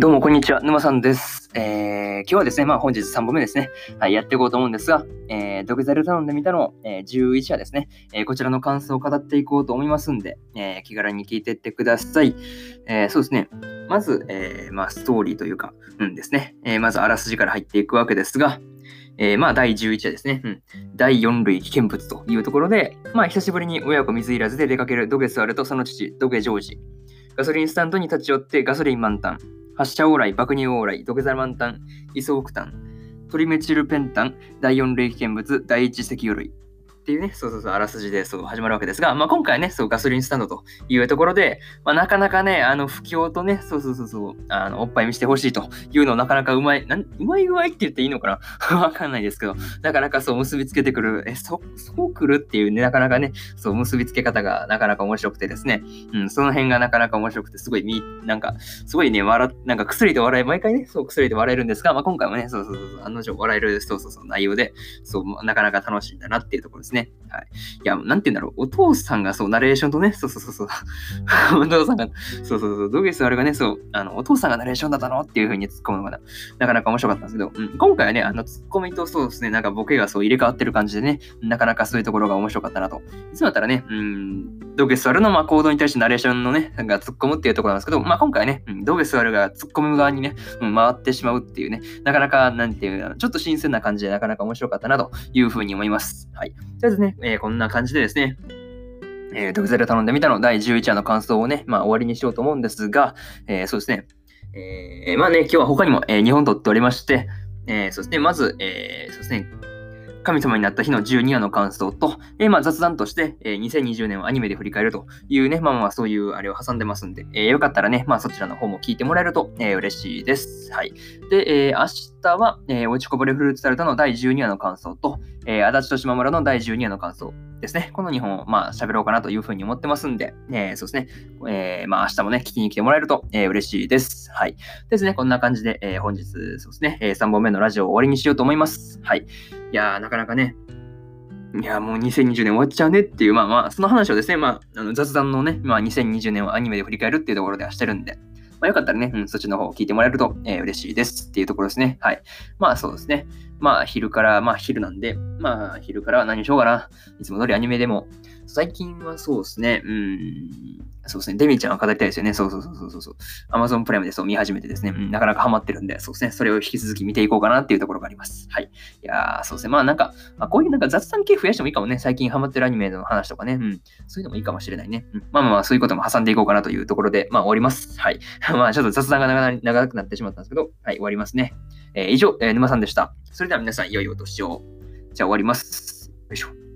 どうも、こんにちは。沼さんです。えー、今日はですね、まあ本日3本目ですね。はい、やっていこうと思うんですが、えー、土下座で頼んでみたの、えー、11話ですね、えー、こちらの感想を語っていこうと思いますんで、えー、気軽に聞いていってください。えー、そうですね。まず、えー、まあストーリーというか、うんですね。えー、まずあらすじから入っていくわけですが、えー、まあ、第11話ですね。うん。第4類危険物というところで、まあ、久しぶりに親子水入らずで出かけるドゲスワルとその父、ドゲジョージ。ガソリンスタンドに立ち寄ってガソリン満タン。発射往来、爆乳往来、土下座満タン、イソオクタン、トリメチルペンタン、第4類危険物、第1石油類。ていうね、そうそうそう、あらすじでそう始まるわけですが、まあ、今回ね、そうガソリンスタンドというところで、まあ、なかなかね、あの、不況とね、そうそうそうそう、あの、おっぱい見せてほしいというのをなかなかうまい、なんうまい具合って言っていいのかな？わかんないですけど、なかなかそう結びつけてくる、え、そ、そうくるっていうね、なかなかね、そう結びつけ方がなかなか面白くてですね、うん、その辺がなかなか面白くて、すごいみ、なんか、すごいね、笑、なんか薬で笑い、毎回ね、そう薬で笑えるんですが、まあ、今回もね、そうそうそう、案の定笑える、そうそうそう、内容で、そう、なかなか楽しいんだなっていうところですね。ね、はい。いや、なんて言うんだろう、お父さんがそう、ナレーションとね、そうそうそうそう、お父さんが、そうそうそう、ドゲスあれがね、そう、あの、お父さんがナレーションだったのっていう風に突っ込むのがな、なかなか面白かったんですけど、うん、今回はね、あの、突っ込みとそうですね、なんかボケがそう入れ替わってる感じでね、なかなかそういうところが面白かったなと。いつもだったらね、うん、ドゲスワルのまあ行動に対してナレーションのね、が突っ込むっていうところなんですけど、まあ今回ね、うん、ドゲスワルが突っ込む側にね、うん、回ってしまうっていうね、なかなか、なんていう、ちょっと新鮮な感じでなかなか面白かったなというふうに思います。はい。とりあえずね、えー、こんな感じでですね、えー、ドクゼル頼んでみたの第11話の感想をね、まあ終わりにしようと思うんですが、えー、そうですね。えー、まあね、今日は他にも、えー、2本撮っておりまして、えー、そうですね、まず、えー、そうですね、神様になった日の12話の感想と、えー、まあ雑談として、えー、2020年をアニメで振り返るというね、まあまあそういうあれを挟んでますんで、えー、よかったらね、まあそちらの方も聞いてもらえると、えー、嬉しいです。はい。で、えー、明日は、えー、落ちこぼれフルーツタルトの第12話の感想と、えー、足立と島村の第12話の感想ですね。この2本をまあ喋ろうかなというふうに思ってますんで、えー、そうですね。えー、まあ明日もね、聞きに来てもらえると、えー、嬉しいです。はい。ですね、こんな感じで、えー、本日、そうですね、えー、3本目のラジオを終わりにしようと思います。はい。いやー、なかなかね、いや、もう2020年終わっちゃうねっていう、まあまあ、その話をですね、まあ、あの雑談のね、まあ2020年をアニメで振り返るっていうところではしてるんで、まあよかったらね、うん、そっちの方を聞いてもらえると、えー、嬉しいですっていうところですね。はい。まあそうですね。まあ昼から、まあ昼なんで、まあ昼から何しようかな。いつも通りアニメでも、最近はそうですね、うん、そうですね、デミちゃんは語りたいですよね。そうそうそうそうそう。アマゾンプライムでそう見始めてですね、うん、なかなかハマってるんで、そうですね、それを引き続き見ていこうかなっていうところがあります。はい。いやー、そうですね、まあなんか、まあ、こういうなんか雑談系増やしてもいいかもね。最近ハマってるアニメの話とかね、うん、そういうのもいいかもしれないね。うん、まあまあまあ、そういうことも挟んでいこうかなというところで、まあ終わります。はい。まあちょっと雑談が長くなってしまったんですけど、はい、終わりますね。えー、以上、えー、沼さんでした。それでは皆さん、良いよお年を。じゃあ終わります。よいしょ。